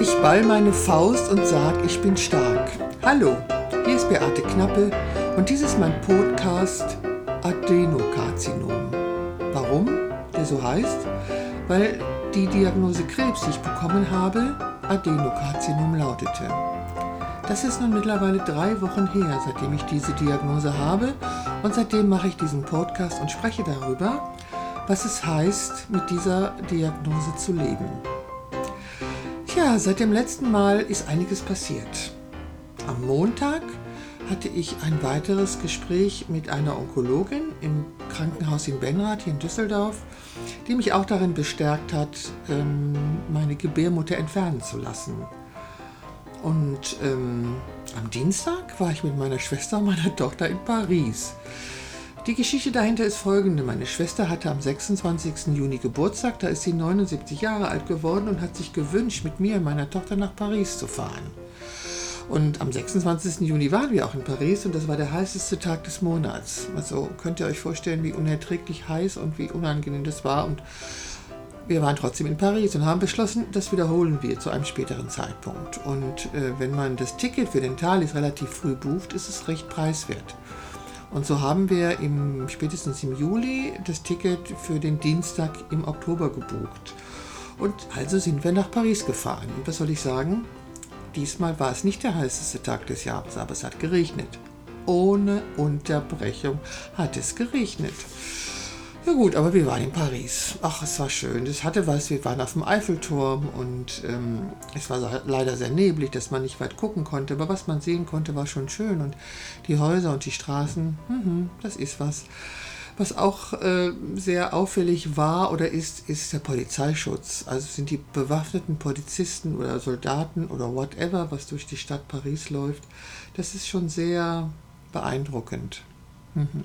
Ich ball meine Faust und sag, ich bin stark. Hallo, hier ist Beate Knappe und dies ist mein Podcast Adenokarzinom. Warum der so heißt? Weil die Diagnose Krebs, die ich bekommen habe, Adenokarzinom lautete. Das ist nun mittlerweile drei Wochen her, seitdem ich diese Diagnose habe und seitdem mache ich diesen Podcast und spreche darüber, was es heißt, mit dieser Diagnose zu leben. Tja, seit dem letzten Mal ist einiges passiert. Am Montag hatte ich ein weiteres Gespräch mit einer Onkologin im Krankenhaus in Benrath hier in Düsseldorf, die mich auch darin bestärkt hat, ähm, meine Gebärmutter entfernen zu lassen. Und ähm, am Dienstag war ich mit meiner Schwester und meiner Tochter in Paris. Die Geschichte dahinter ist folgende. Meine Schwester hatte am 26. Juni Geburtstag, da ist sie 79 Jahre alt geworden und hat sich gewünscht, mit mir und meiner Tochter nach Paris zu fahren. Und am 26. Juni waren wir auch in Paris und das war der heißeste Tag des Monats. Also könnt ihr euch vorstellen, wie unerträglich heiß und wie unangenehm das war. Und wir waren trotzdem in Paris und haben beschlossen, das wiederholen wir zu einem späteren Zeitpunkt. Und äh, wenn man das Ticket für den Thalys relativ früh bucht, ist es recht preiswert. Und so haben wir im, spätestens im Juli das Ticket für den Dienstag im Oktober gebucht. Und also sind wir nach Paris gefahren. Und was soll ich sagen? Diesmal war es nicht der heißeste Tag des Jahres, aber es hat geregnet. Ohne Unterbrechung hat es geregnet. Ja gut, aber wir waren in Paris. Ach, es war schön. Es hatte was. Wir waren auf dem Eiffelturm und ähm, es war leider sehr neblig, dass man nicht weit gucken konnte. Aber was man sehen konnte, war schon schön. Und die Häuser und die Straßen, mh, das ist was. Was auch äh, sehr auffällig war oder ist, ist der Polizeischutz. Also sind die bewaffneten Polizisten oder Soldaten oder whatever, was durch die Stadt Paris läuft. Das ist schon sehr beeindruckend. Mhm.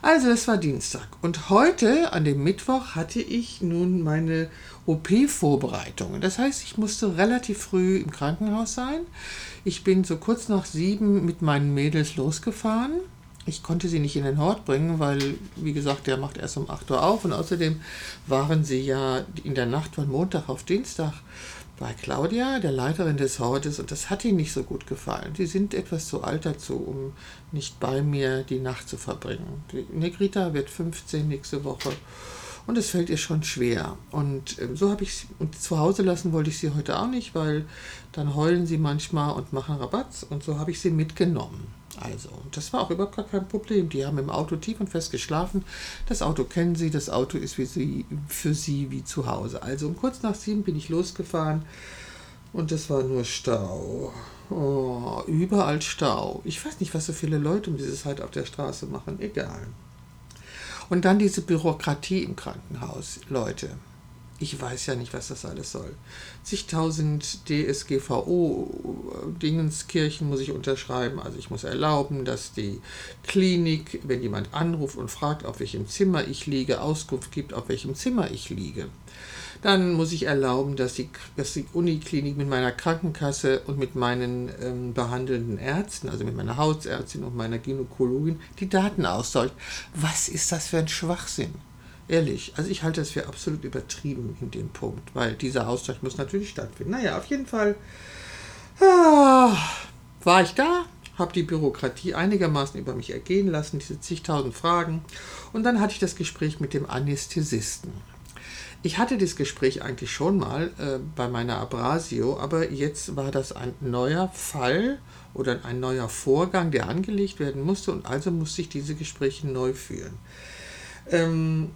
Also das war Dienstag. Und heute, an dem Mittwoch, hatte ich nun meine OP-Vorbereitungen. Das heißt, ich musste relativ früh im Krankenhaus sein. Ich bin so kurz nach sieben mit meinen Mädels losgefahren. Ich konnte sie nicht in den Hort bringen, weil, wie gesagt, der macht erst um 8 Uhr auf. Und außerdem waren sie ja in der Nacht von Montag auf Dienstag bei Claudia, der Leiterin des Hortes, und das hat ihnen nicht so gut gefallen. Sie sind etwas zu alt dazu, um nicht bei mir die Nacht zu verbringen. Die Negrita wird 15 nächste Woche und es fällt ihr schon schwer. Und ähm, so habe ich sie, und zu Hause lassen wollte ich sie heute auch nicht, weil dann heulen sie manchmal und machen Rabatz und so habe ich sie mitgenommen. Also, das war auch überhaupt gar kein Problem. Die haben im Auto tief und fest geschlafen. Das Auto kennen sie, das Auto ist für sie, für sie wie zu Hause. Also um kurz nach sieben bin ich losgefahren und es war nur Stau. Oh, überall Stau. Ich weiß nicht, was so viele Leute um diese Zeit auf der Straße machen. Egal. Und dann diese Bürokratie im Krankenhaus, Leute ich weiß ja nicht, was das alles soll. Zigtausend DSGVO-Dingenskirchen muss ich unterschreiben. Also ich muss erlauben, dass die Klinik, wenn jemand anruft und fragt, auf welchem Zimmer ich liege, Auskunft gibt, auf welchem Zimmer ich liege. Dann muss ich erlauben, dass die, dass die Uniklinik mit meiner Krankenkasse und mit meinen ähm, behandelnden Ärzten, also mit meiner Hausärztin und meiner Gynäkologin, die Daten austauscht. Was ist das für ein Schwachsinn? Ehrlich, also ich halte es für absolut übertrieben in dem Punkt, weil dieser Austausch muss natürlich stattfinden. Naja, auf jeden Fall ah, war ich da, habe die Bürokratie einigermaßen über mich ergehen lassen, diese zigtausend Fragen. Und dann hatte ich das Gespräch mit dem Anästhesisten. Ich hatte das Gespräch eigentlich schon mal äh, bei meiner Abrasio, aber jetzt war das ein neuer Fall oder ein neuer Vorgang, der angelegt werden musste und also musste ich diese Gespräche neu führen. Ähm,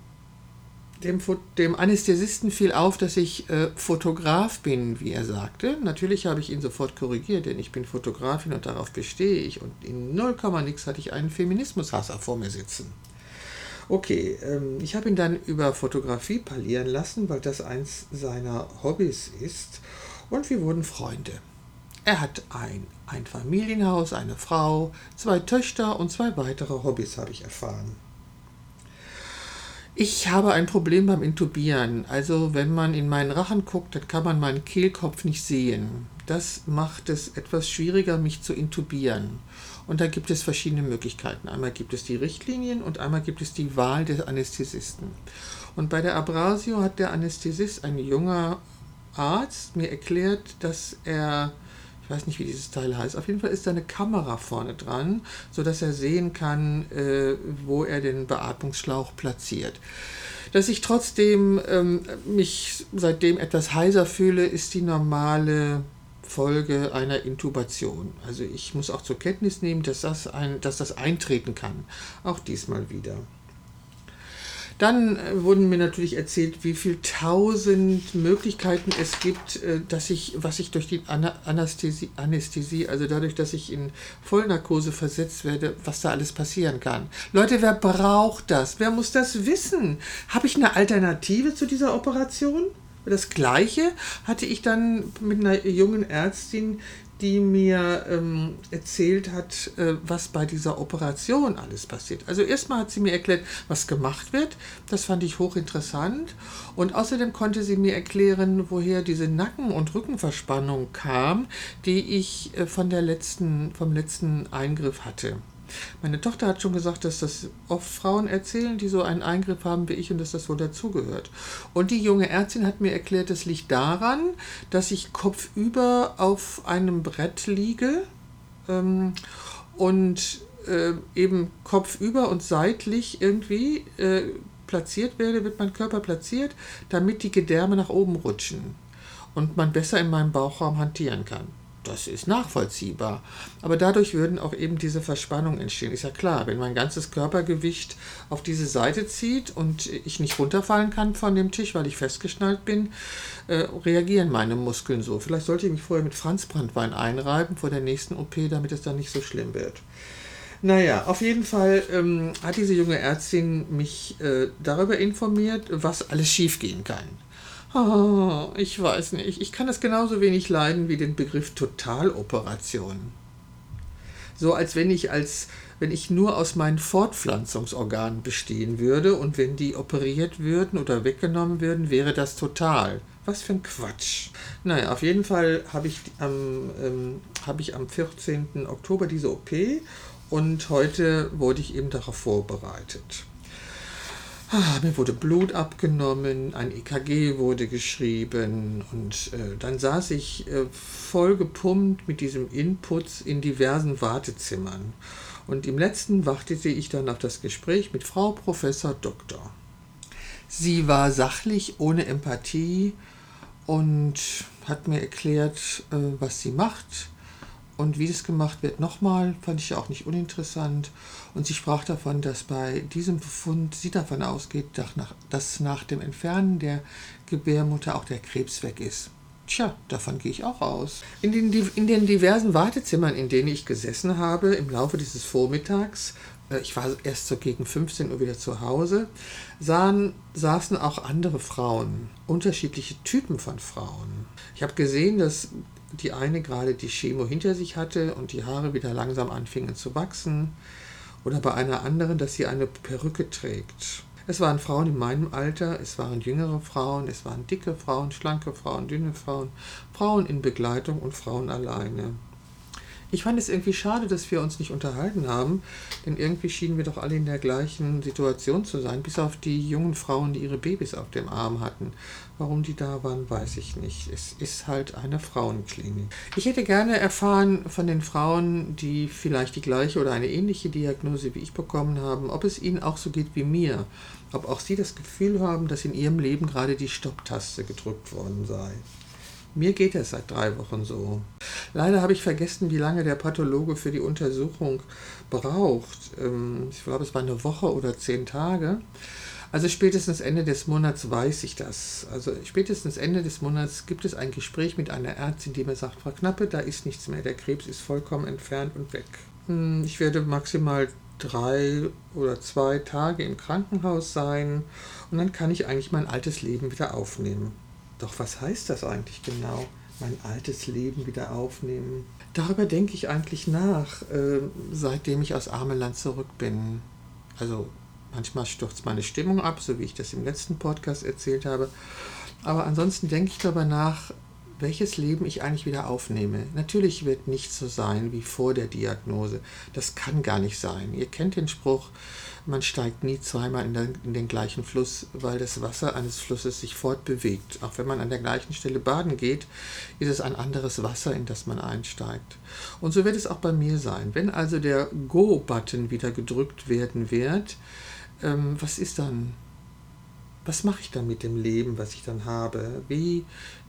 dem, dem Anästhesisten fiel auf, dass ich äh, Fotograf bin, wie er sagte. Natürlich habe ich ihn sofort korrigiert, denn ich bin Fotografin und darauf bestehe ich. Und in 0, nix hatte ich einen Feminismushasser vor mir sitzen. Okay, ähm, ich habe ihn dann über Fotografie parlieren lassen, weil das eins seiner Hobbys ist. Und wir wurden Freunde. Er hat ein, ein Familienhaus, eine Frau, zwei Töchter und zwei weitere Hobbys, habe ich erfahren. Ich habe ein Problem beim Intubieren. Also wenn man in meinen Rachen guckt, dann kann man meinen Kehlkopf nicht sehen. Das macht es etwas schwieriger, mich zu intubieren. Und da gibt es verschiedene Möglichkeiten. Einmal gibt es die Richtlinien und einmal gibt es die Wahl des Anästhesisten. Und bei der Abrasio hat der Anästhesist, ein junger Arzt mir erklärt, dass er, weiß nicht, wie dieses Teil heißt, auf jeden Fall ist da eine Kamera vorne dran, sodass er sehen kann, äh, wo er den Beatmungsschlauch platziert. Dass ich trotzdem ähm, mich seitdem etwas heiser fühle, ist die normale Folge einer Intubation. Also ich muss auch zur Kenntnis nehmen, dass das, ein, dass das eintreten kann. Auch diesmal wieder. Dann äh, wurden mir natürlich erzählt, wie viel tausend Möglichkeiten es gibt, äh, dass ich, was ich durch die Anästhesie, Anästhesie, also dadurch, dass ich in Vollnarkose versetzt werde, was da alles passieren kann. Leute, wer braucht das? Wer muss das wissen? Habe ich eine Alternative zu dieser Operation? Das gleiche hatte ich dann mit einer jungen Ärztin, die mir ähm, erzählt hat, äh, was bei dieser Operation alles passiert. Also erstmal hat sie mir erklärt, was gemacht wird. Das fand ich hochinteressant. Und außerdem konnte sie mir erklären, woher diese Nacken- und Rückenverspannung kam, die ich äh, von der letzten, vom letzten Eingriff hatte. Meine Tochter hat schon gesagt, dass das oft Frauen erzählen, die so einen Eingriff haben wie ich und dass das wohl dazugehört. Und die junge Ärztin hat mir erklärt, das liegt daran, dass ich kopfüber auf einem Brett liege ähm, und äh, eben kopfüber und seitlich irgendwie äh, platziert werde, wird mein Körper platziert, damit die Gedärme nach oben rutschen und man besser in meinem Bauchraum hantieren kann. Das ist nachvollziehbar. Aber dadurch würden auch eben diese Verspannungen entstehen. Ist ja klar, wenn mein ganzes Körpergewicht auf diese Seite zieht und ich nicht runterfallen kann von dem Tisch, weil ich festgeschnallt bin, äh, reagieren meine Muskeln so. Vielleicht sollte ich mich vorher mit Franzbrandwein einreiben vor der nächsten OP, damit es dann nicht so schlimm wird. Naja, auf jeden Fall ähm, hat diese junge Ärztin mich äh, darüber informiert, was alles schiefgehen kann. Oh, ich weiß nicht. Ich kann es genauso wenig leiden wie den Begriff Totaloperation. So als wenn ich als wenn ich nur aus meinen Fortpflanzungsorganen bestehen würde und wenn die operiert würden oder weggenommen würden, wäre das total. Was für ein Quatsch. Naja, auf jeden Fall habe ich, am, ähm, hab ich am 14. Oktober diese OP und heute wurde ich eben darauf vorbereitet. Ah, mir wurde Blut abgenommen, ein EKG wurde geschrieben und äh, dann saß ich äh, voll gepumpt mit diesem Inputs in diversen Wartezimmern. Und im letzten wartete ich dann auf das Gespräch mit Frau Professor Doktor. Sie war sachlich, ohne Empathie und hat mir erklärt, äh, was sie macht und wie das gemacht wird, nochmal, fand ich auch nicht uninteressant. Und sie sprach davon, dass bei diesem Befund sie davon ausgeht, dass nach dem Entfernen der Gebärmutter auch der Krebs weg ist. Tja, davon gehe ich auch aus. In den, in den diversen Wartezimmern, in denen ich gesessen habe, im Laufe dieses Vormittags, äh, ich war erst so gegen 15 Uhr wieder zu Hause, sahen, saßen auch andere Frauen, unterschiedliche Typen von Frauen. Ich habe gesehen, dass die eine gerade die Chemo hinter sich hatte und die Haare wieder langsam anfingen zu wachsen. Oder bei einer anderen, dass sie eine Perücke trägt. Es waren Frauen in meinem Alter, es waren jüngere Frauen, es waren dicke Frauen, schlanke Frauen, dünne Frauen, Frauen in Begleitung und Frauen alleine. Ich fand es irgendwie schade, dass wir uns nicht unterhalten haben, denn irgendwie schienen wir doch alle in der gleichen Situation zu sein, bis auf die jungen Frauen, die ihre Babys auf dem Arm hatten. Warum die da waren, weiß ich nicht. Es ist halt eine Frauenklinik. Ich hätte gerne erfahren von den Frauen, die vielleicht die gleiche oder eine ähnliche Diagnose wie ich bekommen haben, ob es ihnen auch so geht wie mir. Ob auch sie das Gefühl haben, dass in ihrem Leben gerade die Stopptaste gedrückt worden sei. Mir geht es seit drei Wochen so. Leider habe ich vergessen, wie lange der Pathologe für die Untersuchung braucht. Ähm, ich glaube, es war eine Woche oder zehn Tage. Also spätestens Ende des Monats weiß ich das. Also spätestens Ende des Monats gibt es ein Gespräch mit einer Ärztin, die mir sagt, Frau Knappe, da ist nichts mehr, der Krebs ist vollkommen entfernt und weg. Hm, ich werde maximal drei oder zwei Tage im Krankenhaus sein und dann kann ich eigentlich mein altes Leben wieder aufnehmen. Doch was heißt das eigentlich genau? Mein altes Leben wieder aufnehmen. Darüber denke ich eigentlich nach, äh, seitdem ich aus Ameland zurück bin. Also manchmal stürzt meine Stimmung ab, so wie ich das im letzten Podcast erzählt habe. Aber ansonsten denke ich darüber nach, welches Leben ich eigentlich wieder aufnehme. Natürlich wird nichts so sein wie vor der Diagnose. Das kann gar nicht sein. Ihr kennt den Spruch, man steigt nie zweimal in, den, in den gleichen Fluss, weil das Wasser eines Flusses sich fortbewegt. Auch wenn man an der gleichen Stelle baden geht, ist es ein anderes Wasser, in das man einsteigt. Und so wird es auch bei mir sein. Wenn also der Go-Button wieder gedrückt werden wird, ähm, was ist dann? Was mache ich dann mit dem Leben, was ich dann habe? Wie,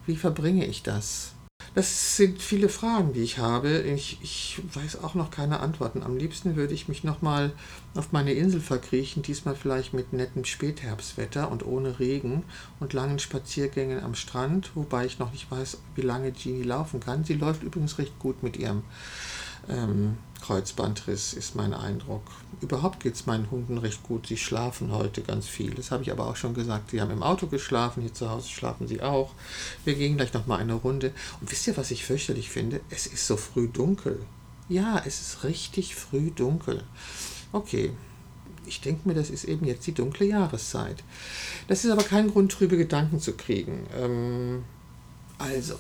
wie verbringe ich das? Das sind viele Fragen, die ich habe. Ich, ich weiß auch noch keine Antworten. Am liebsten würde ich mich nochmal auf meine Insel verkriechen, diesmal vielleicht mit nettem Spätherbstwetter und ohne Regen und langen Spaziergängen am Strand, wobei ich noch nicht weiß, wie lange Jeannie laufen kann. Sie läuft übrigens recht gut mit ihrem ähm, Kreuzbandriss, ist mein Eindruck. Überhaupt geht es meinen Hunden recht gut. Sie schlafen heute ganz viel. Das habe ich aber auch schon gesagt. Sie haben im Auto geschlafen, hier zu Hause schlafen sie auch. Wir gehen gleich nochmal eine Runde. Und wisst ihr, was ich fürchterlich finde? Es ist so früh dunkel. Ja, es ist richtig früh dunkel. Okay, ich denke mir, das ist eben jetzt die dunkle Jahreszeit. Das ist aber kein Grund, trübe Gedanken zu kriegen. Ähm, also,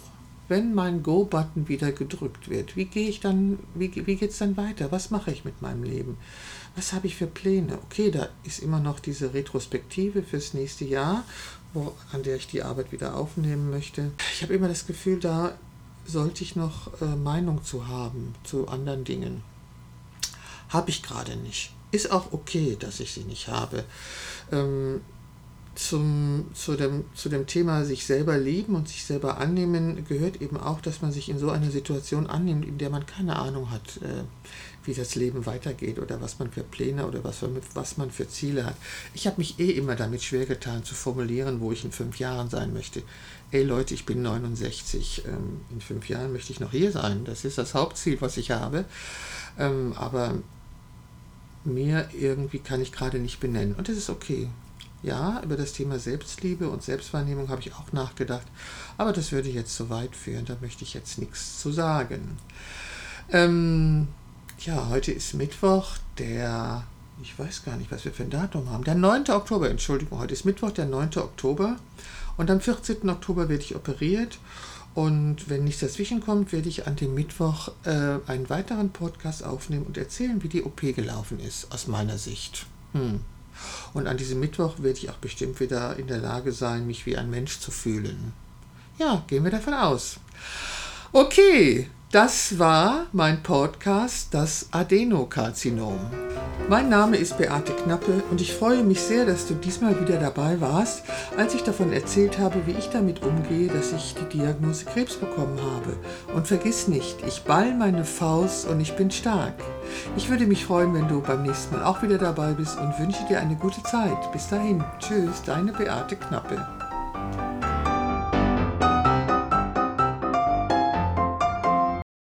wenn mein Go-Button wieder gedrückt wird, wie gehe ich dann, wie, wie geht es dann weiter? Was mache ich mit meinem Leben? Was habe ich für Pläne? Okay, da ist immer noch diese Retrospektive fürs nächste Jahr, wo, an der ich die Arbeit wieder aufnehmen möchte. Ich habe immer das Gefühl, da sollte ich noch äh, Meinung zu haben zu anderen Dingen. Habe ich gerade nicht. Ist auch okay, dass ich sie nicht habe. Ähm, zum, zu, dem, zu dem Thema sich selber lieben und sich selber annehmen gehört eben auch, dass man sich in so einer Situation annimmt, in der man keine Ahnung hat, äh, wie das Leben weitergeht oder was man für Pläne oder was, was man für Ziele hat. Ich habe mich eh immer damit schwer getan zu formulieren, wo ich in fünf Jahren sein möchte. Ey Leute, ich bin 69, ähm, in fünf Jahren möchte ich noch hier sein. Das ist das Hauptziel, was ich habe. Ähm, aber mehr irgendwie kann ich gerade nicht benennen. Und das ist okay. Ja, über das Thema Selbstliebe und Selbstwahrnehmung habe ich auch nachgedacht, aber das würde jetzt zu weit führen, da möchte ich jetzt nichts zu sagen. Ähm, ja, heute ist Mittwoch, der, ich weiß gar nicht, was wir für ein Datum haben, der 9. Oktober, Entschuldigung, heute ist Mittwoch, der 9. Oktober und am 14. Oktober werde ich operiert und wenn nichts dazwischen kommt, werde ich an dem Mittwoch äh, einen weiteren Podcast aufnehmen und erzählen, wie die OP gelaufen ist, aus meiner Sicht. Hm. Und an diesem Mittwoch werde ich auch bestimmt wieder in der Lage sein, mich wie ein Mensch zu fühlen. Ja, gehen wir davon aus. Okay, das war mein Podcast, das Adenokarzinom. Mein Name ist Beate Knappe und ich freue mich sehr, dass du diesmal wieder dabei warst, als ich davon erzählt habe, wie ich damit umgehe, dass ich die Diagnose Krebs bekommen habe. Und vergiss nicht, ich ball meine Faust und ich bin stark. Ich würde mich freuen, wenn du beim nächsten Mal auch wieder dabei bist und wünsche dir eine gute Zeit. Bis dahin, tschüss, deine Beate Knappe.